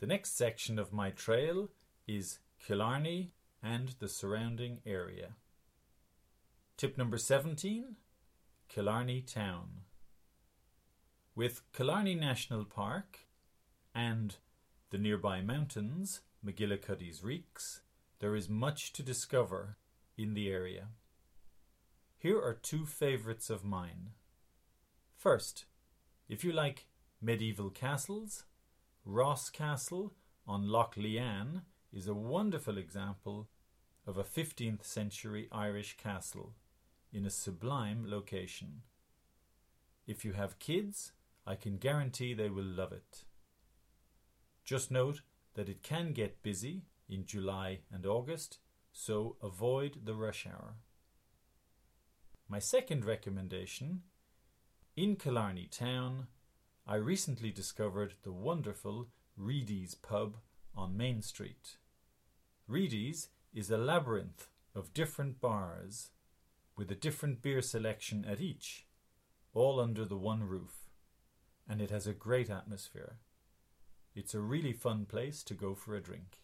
The next section of my trail is Killarney and the surrounding area. Tip number 17 Killarney Town. With Killarney National Park and the nearby mountains, MacGillycuddy's Reeks, there is much to discover in the area. Here are two favourites of mine. First, if you like medieval castles, Ross Castle on Lough Leane is a wonderful example of a 15th century Irish castle in a sublime location. If you have kids, I can guarantee they will love it. Just note that it can get busy in July and August, so avoid the rush hour. My second recommendation in Killarney town, I recently discovered the wonderful Reidy's pub on Main Street. Reidy's is a labyrinth of different bars with a different beer selection at each, all under the one roof, and it has a great atmosphere. It's a really fun place to go for a drink.